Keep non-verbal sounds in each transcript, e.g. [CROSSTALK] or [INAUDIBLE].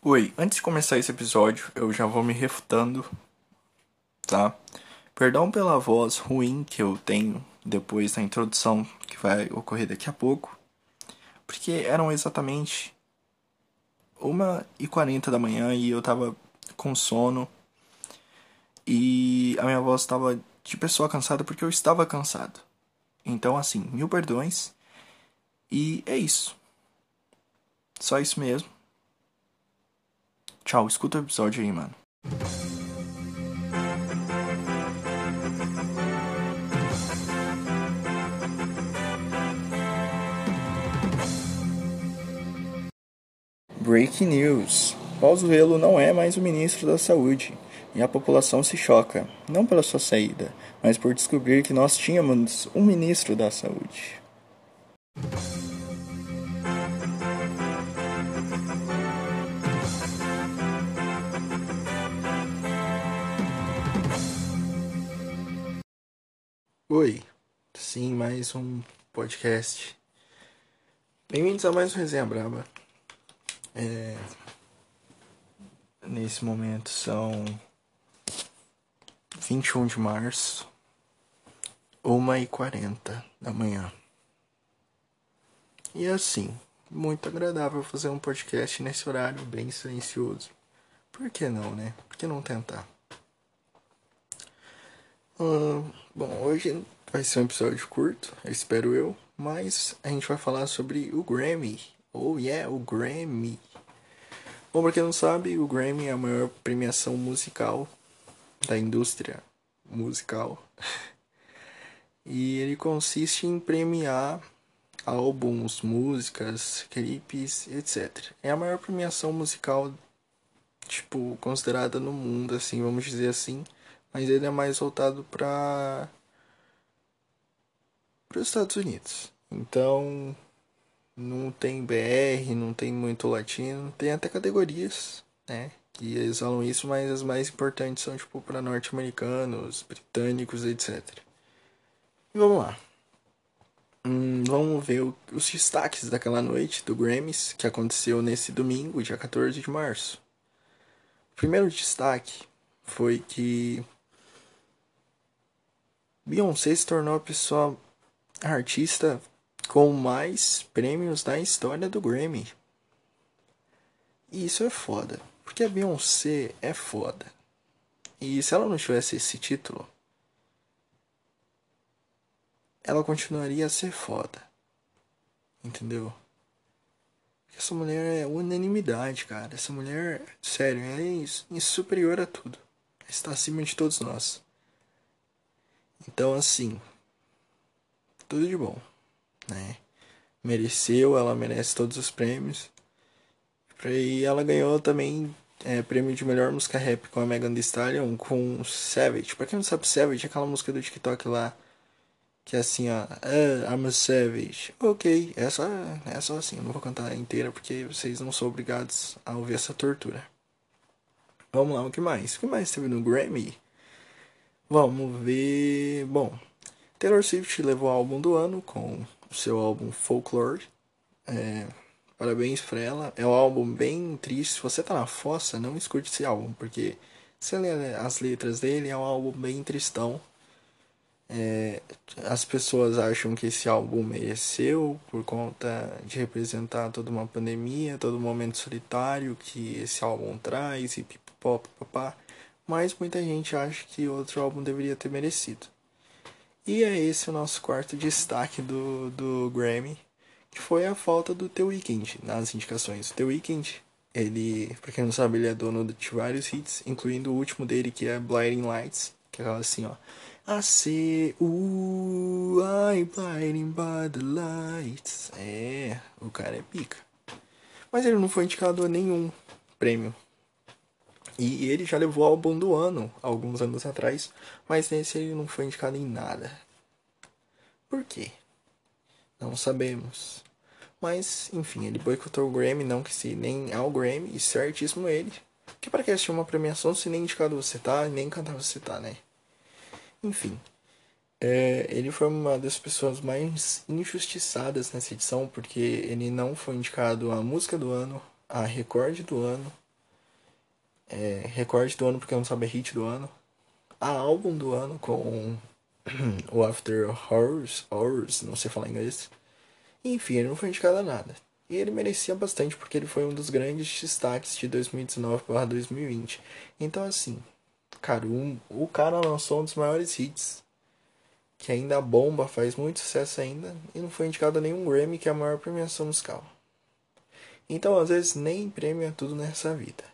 Oi, antes de começar esse episódio, eu já vou me refutando, tá? Perdão pela voz ruim que eu tenho depois da introdução que vai ocorrer daqui a pouco, porque eram exatamente 1h40 da manhã e eu tava com sono e a minha voz estava de pessoa cansada porque eu estava cansado. Então, assim, mil perdões e é isso. Só isso mesmo. Tchau, escuta o episódio aí, mano. Breaking news. Pazuello não é mais o ministro da Saúde e a população se choca, não pela sua saída, mas por descobrir que nós tínhamos um ministro da Saúde. Oi, sim, mais um podcast. Bem-vindos a mais um Resenha Braba. É... Nesse momento são 21 de março, 1h40 da manhã. E assim, muito agradável fazer um podcast nesse horário bem silencioso. Por que não, né? Por que não tentar? Hum, bom, hoje vai ser um episódio curto, espero eu, mas a gente vai falar sobre o Grammy. Oh yeah, o Grammy. Bom, pra quem não sabe, o Grammy é a maior premiação musical da indústria musical. [LAUGHS] e ele consiste em premiar álbuns, músicas, clipes, etc. É a maior premiação musical, tipo, considerada no mundo, assim, vamos dizer assim mas ele é mais voltado para para os Estados Unidos. Então não tem BR, não tem muito latino, tem até categorias, né? Que eles falam isso, mas as mais importantes são tipo para norte-americanos, britânicos, etc. E vamos lá. Hum, vamos ver o, os destaques daquela noite do Grammys que aconteceu nesse domingo, dia 14 de março. O primeiro destaque foi que Beyoncé se tornou a pessoa a artista com mais prêmios da história do Grammy. E isso é foda, porque a Beyoncé é foda. E se ela não tivesse esse título, ela continuaria a ser foda. Entendeu? Essa mulher é unanimidade, cara. Essa mulher, sério, é superior a tudo. Está acima de todos nós. Então, assim, tudo de bom, né? Mereceu, ela merece todos os prêmios. E ela ganhou também é, prêmio de melhor música rap com a Megan Thee Stallion com Savage. Pra quem não sabe, Savage é aquela música do TikTok lá que é assim, ó, ah, I'm a Savage. Ok, é só, é só assim, eu não vou cantar inteira porque vocês não são obrigados a ouvir essa tortura. Vamos lá, o que mais? O que mais teve no Grammy? Vamos ver. Bom, Taylor Swift levou o álbum do ano com o seu álbum Folklore. É, parabéns pra ela. É um álbum bem triste. Se você tá na fossa, não escute esse álbum, porque se você ler as letras dele, é um álbum bem tristão. É, as pessoas acham que esse álbum mereceu por conta de representar toda uma pandemia, todo um momento solitário que esse álbum traz e pipopó, papá mas muita gente acha que outro álbum deveria ter merecido. E é esse o nosso quarto destaque do, do Grammy, que foi a falta do The Weeknd nas indicações. The Weeknd, ele, pra quem não sabe, ele é dono de vários hits, incluindo o último dele que é Blinding Lights, que é aquela assim, ó. I see, ooh, I'm blinding by the lights. É, o cara é pica. Mas ele não foi indicado a nenhum prêmio e ele já levou o álbum do ano alguns anos atrás, mas nesse ele não foi indicado em nada. Por quê? Não sabemos. Mas, enfim, ele boicotou o Grammy, não que se nem ao Grammy, e certíssimo ele. Que para que assistir uma premiação se nem indicado você tá, nem cantar você tá, né? Enfim. É, ele foi uma das pessoas mais injustiçadas nessa edição, porque ele não foi indicado a música do ano, a recorde do ano, É, recorde do ano, porque não sabe, é hit do ano. A álbum do ano com [CLEARS THROAT] o After Hours, Hours, não sei falar inglês. Enfim, ele não foi indicado a nada. E ele merecia bastante porque ele foi um dos grandes destaques de 2019 para 2020. Então, assim, cara, um, o cara lançou um dos maiores hits, que ainda bomba, faz muito sucesso ainda, e não foi indicado a nenhum Grammy, que é a maior premiação musical. Então, às vezes, nem prêmio é tudo nessa vida.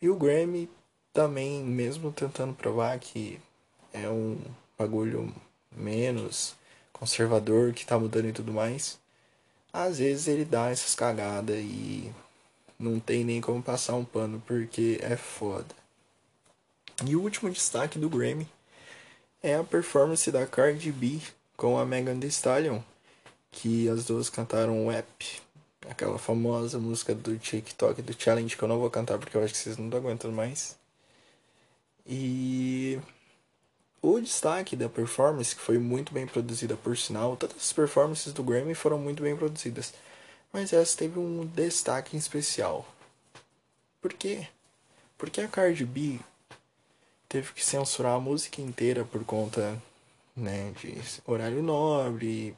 E o Grammy também, mesmo tentando provar que é um bagulho menos conservador, que tá mudando e tudo mais às vezes ele dá essas cagadas e não tem nem como passar um pano porque é foda. E o último destaque do Grammy é a performance da Cardi B com a Megan Thee Stallion, que as duas cantaram o App, aquela famosa música do TikTok do Challenge que eu não vou cantar porque eu acho que vocês não estão aguentando mais. E o destaque da performance, que foi muito bem produzida por sinal, todas as performances do Grammy foram muito bem produzidas, mas essa teve um destaque em especial. Por quê? Porque a Cardi B teve que censurar a música inteira por conta né, de horário nobre,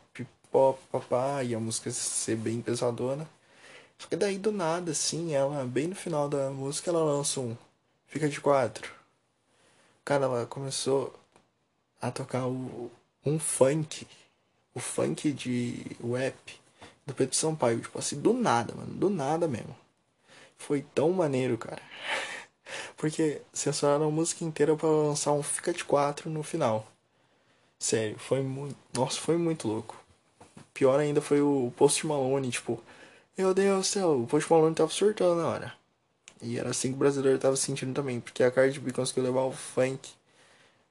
pipó, papá, e a música ser bem pesadona. Só que daí do nada, assim, ela, bem no final da música, ela lança um Fica de quatro. Cara, ela começou a tocar o, um funk. O funk de rap do Pedro Sampaio. Tipo assim, do nada, mano. Do nada mesmo. Foi tão maneiro, cara. [LAUGHS] Porque censuraram a música inteira para lançar um Fica de Quatro no final. Sério, foi muito. Nossa, foi muito louco. Pior ainda foi o Post Malone, tipo. Meu Deus do céu, o Post Malone tava surtando na hora. E era assim que o brasileiro tava sentindo também, porque a Cardi B conseguiu levar o funk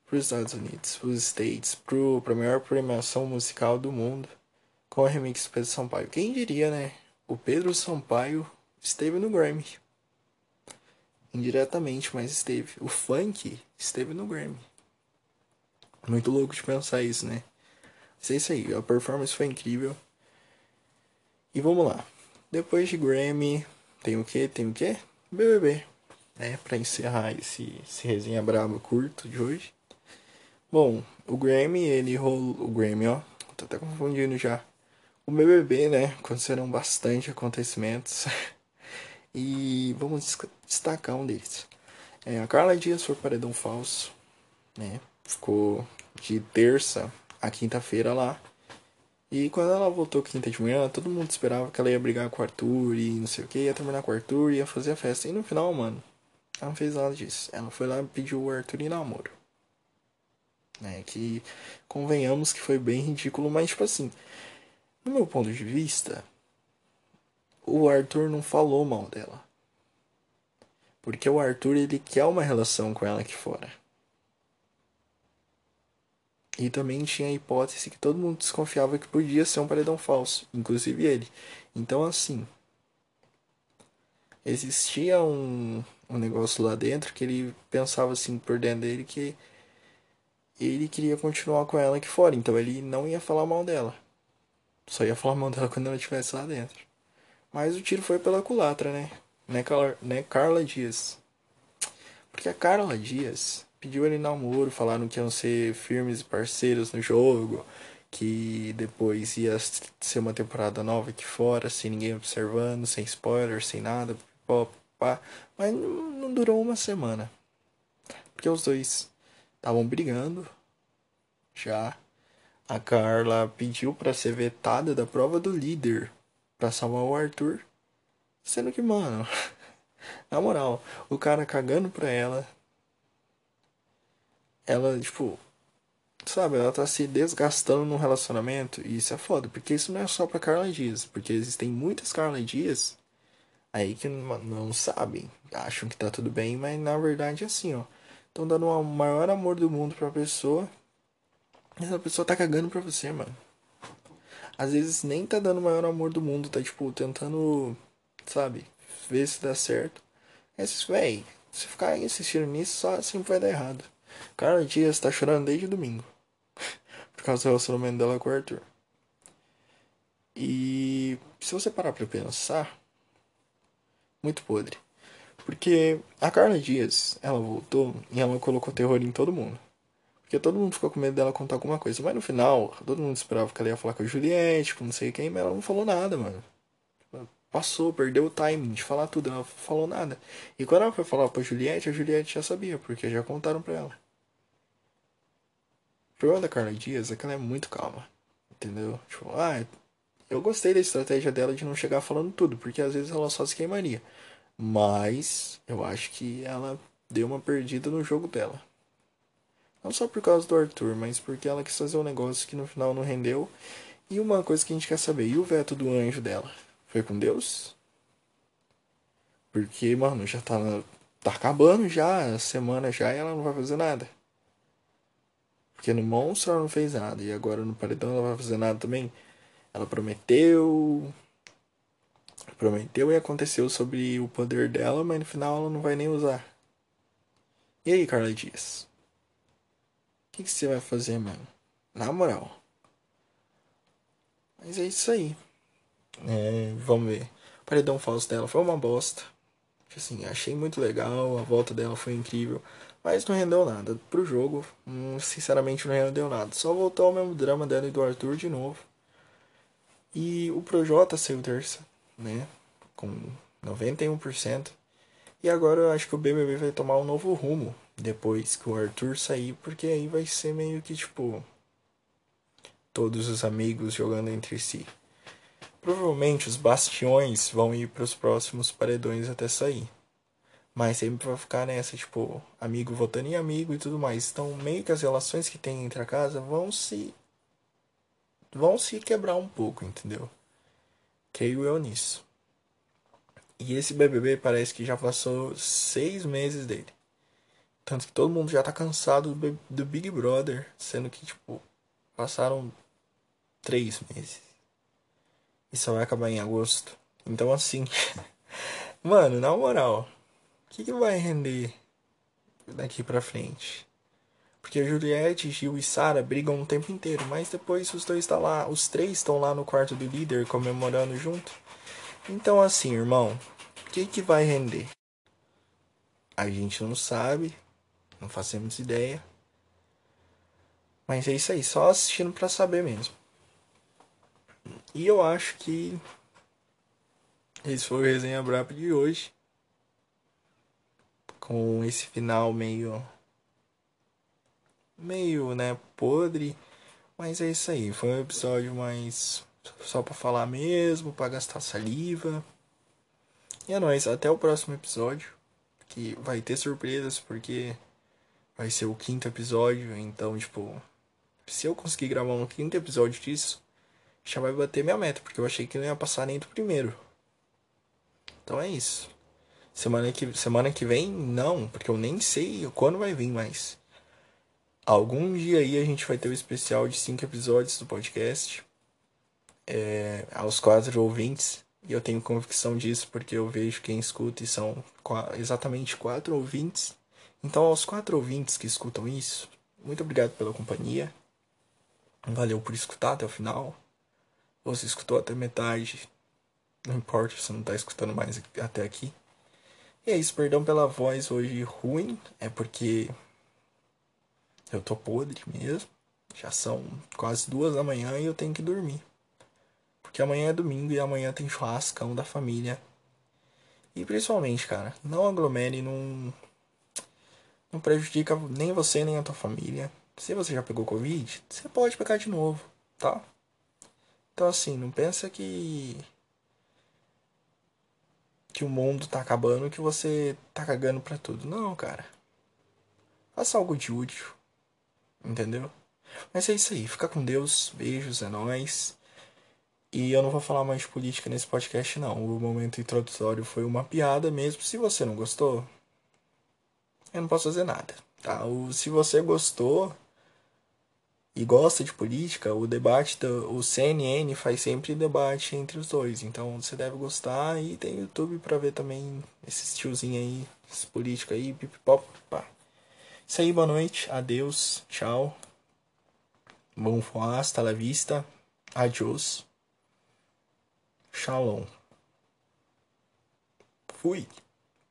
para os Estados Unidos, para os States, para a maior premiação musical do mundo, com o remix do Pedro Sampaio. Quem diria, né? O Pedro Sampaio esteve no Grammy. Indiretamente, mas esteve. O funk esteve no Grammy. Muito louco de pensar isso, né? Mas é isso aí, a performance foi incrível. E vamos lá. Depois de Grammy, tem o que? Tem o que? BBB. Né? Pra encerrar esse, esse resenha brava curto de hoje. Bom, o Grammy, ele rolou. O Grammy, ó. Tô até confundindo já. O BBB, né? Aconteceram bastante acontecimentos. [LAUGHS] e vamos destacar um deles. É, a Carla Dias foi paredão falso, né? Ficou de terça a quinta-feira lá. E quando ela voltou quinta de manhã, todo mundo esperava que ela ia brigar com o Arthur e não sei o que, ia terminar com o Arthur, ia fazer a festa. E no final, mano, ela não fez nada disso. Ela foi lá e pediu o Arthur em namoro. Né? Que convenhamos que foi bem ridículo, mas tipo assim, no meu ponto de vista, o Arthur não falou mal dela. Porque o Arthur ele quer uma relação com ela aqui fora. E também tinha a hipótese que todo mundo desconfiava que podia ser um paredão falso, inclusive ele. Então assim, existia um, um negócio lá dentro que ele pensava assim por dentro dele que ele queria continuar com ela aqui fora, então ele não ia falar mal dela. Só ia falar mal [LAUGHS] dela quando ela estivesse lá dentro. Mas o tiro foi pela culatra, né? Né, Carla, né Carla Dias. Porque a Carla Dias pediu ele namoro, falaram que iam ser firmes e parceiros no jogo, que depois ia ser uma temporada nova aqui fora, sem ninguém observando, sem spoiler, sem nada, pá. Mas não durou uma semana. Porque os dois estavam brigando já. A Carla pediu para ser vetada da prova do líder para salvar o Arthur. Sendo que, mano, [LAUGHS] na moral, o cara cagando pra ela. Ela, tipo, sabe, ela tá se desgastando num relacionamento. E isso é foda, porque isso não é só pra Carla Dias. Porque existem muitas Carla Dias aí que não, sabem, acham que tá tudo bem, mas na verdade é assim, ó. Estão dando o maior amor do mundo pra pessoa. E essa pessoa tá cagando pra você, mano. Às vezes nem tá dando o maior amor do mundo, tá tipo tentando, sabe, ver se dá certo. Mas, véi, se ficar insistindo nisso, só sempre vai dar errado. Cara, Dias tá chorando desde domingo. [LAUGHS] por causa do relacionamento dela com o Arthur. E se você parar pra pensar, muito podre. Porque a Carla Dias, ela voltou e ela colocou terror em todo mundo. Porque todo mundo ficou com medo dela contar alguma coisa. Mas no final, todo mundo esperava que ela ia falar com a Juliette, com não sei quem, mas ela não falou nada, mano. Passou, perdeu o timing de falar tudo, ela não falou nada. E quando ela foi falar pra Juliette, a Juliette já sabia, porque já contaram pra ela. Problema da Carla Dias é que ela é muito calma. Entendeu? Tipo, ah, eu gostei da estratégia dela de não chegar falando tudo, porque às vezes ela só se queimaria. Mas eu acho que ela deu uma perdida no jogo dela. Não só por causa do Arthur, mas porque ela quis fazer um negócio que no final não rendeu. E uma coisa que a gente quer saber, e o veto do anjo dela? Foi com Deus? Porque, mano, já tá, tá acabando já, a semana já, e ela não vai fazer nada. Porque no monstro ela não fez nada, e agora no paredão ela vai fazer nada também. Ela prometeu. Prometeu e aconteceu sobre o poder dela, mas no final ela não vai nem usar. E aí, Carla Dias? que, que você vai fazer, mano? Na moral. Mas é isso aí. É, vamos ver. O paredão falso dela foi uma bosta. Assim, achei muito legal, a volta dela foi incrível. Mas não rendeu nada. Pro jogo, hum, sinceramente, não rendeu nada. Só voltou ao mesmo drama dela e do Arthur de novo. E o Projota saiu terça, né? Com 91%. E agora eu acho que o BBB vai tomar um novo rumo depois que o Arthur sair, porque aí vai ser meio que tipo todos os amigos jogando entre si. Provavelmente os bastiões vão ir para os próximos paredões até sair. Mas sempre vai ficar nessa, tipo, amigo votando em amigo e tudo mais. Então, meio que as relações que tem entre a casa vão se. vão se quebrar um pouco, entendeu? Creio eu nisso. E esse BBB parece que já passou seis meses dele. Tanto que todo mundo já tá cansado do, Big Brother, sendo que, tipo, passaram três meses. E só vai acabar em agosto. Então, assim, [LAUGHS] mano, na moral, o que, que vai render daqui pra frente? Porque Juliette, Gil e Sara brigam o tempo inteiro, mas depois os dois tá lá, os três estão lá no quarto do líder comemorando junto. Então assim, irmão, o que que vai render? A gente não sabe, não fazemos ideia. Mas é isso aí, só assistindo para saber mesmo. E eu acho que esse foi o Resenha Brapa de hoje. Com esse final meio. meio, né, podre. Mas é isso aí, foi um episódio mais. só pra falar mesmo, pra gastar saliva. E é nóis, até o próximo episódio. Que vai ter surpresas, porque vai ser o quinto episódio, então, tipo, se eu conseguir gravar um quinto episódio disso, já vai bater minha meta, porque eu achei que não ia passar nem do primeiro. Então é isso. Semana que, semana que vem, não, porque eu nem sei quando vai vir, mas algum dia aí a gente vai ter o um especial de cinco episódios do podcast. É, aos quatro ouvintes. E eu tenho convicção disso porque eu vejo quem escuta e são exatamente quatro ouvintes então, aos quatro ouvintes que escutam isso, muito obrigado pela companhia. Valeu por escutar até o final. Se escutou até metade, não importa se não está escutando mais até aqui. E é isso, perdão pela voz hoje ruim, é porque eu tô podre mesmo. Já são quase duas da manhã e eu tenho que dormir. Porque amanhã é domingo e amanhã tem churrascão da família. E principalmente, cara, não aglomere num não prejudica nem você nem a tua família. Se você já pegou Covid, você pode pegar de novo, tá? Então assim, não pensa que que o mundo tá acabando, que você tá cagando pra tudo. Não, cara. Faça algo de útil. Entendeu? Mas é isso aí. Fica com Deus. Beijos, é nóis. E eu não vou falar mais de política nesse podcast, não. O momento introdutório foi uma piada mesmo. Se você não gostou, eu não posso fazer nada. Tá? Se você gostou e gosta de política, o debate do o CNN faz sempre debate entre os dois. Então você deve gostar e tem YouTube para ver também esses tiozinho aí, esse político aí, pipipop, pá. Isso aí, boa noite, adeus, tchau. Bom foie, hasta la vista, adiós, shalom. Fui.